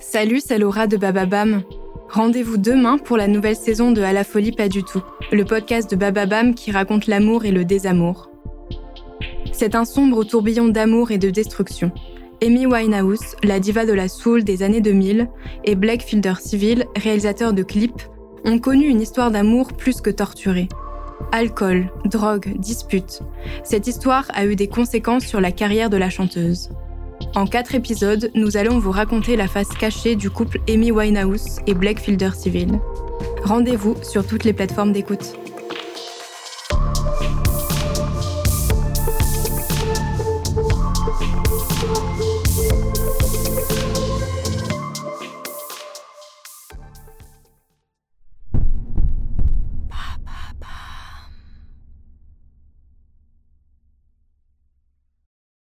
Salut, c'est Laura de Bababam. Rendez-vous demain pour la nouvelle saison de À la folie pas du tout, le podcast de Bababam qui raconte l'amour et le désamour. C'est un sombre tourbillon d'amour et de destruction. Amy Winehouse, la diva de la soul des années 2000, et Blake Fielder Civil, réalisateur de clips, ont connu une histoire d'amour plus que torturée. Alcool, drogue, disputes. Cette histoire a eu des conséquences sur la carrière de la chanteuse. En quatre épisodes, nous allons vous raconter la face cachée du couple Amy Winehouse et Blake Fielder Civil. Rendez-vous sur toutes les plateformes d'écoute.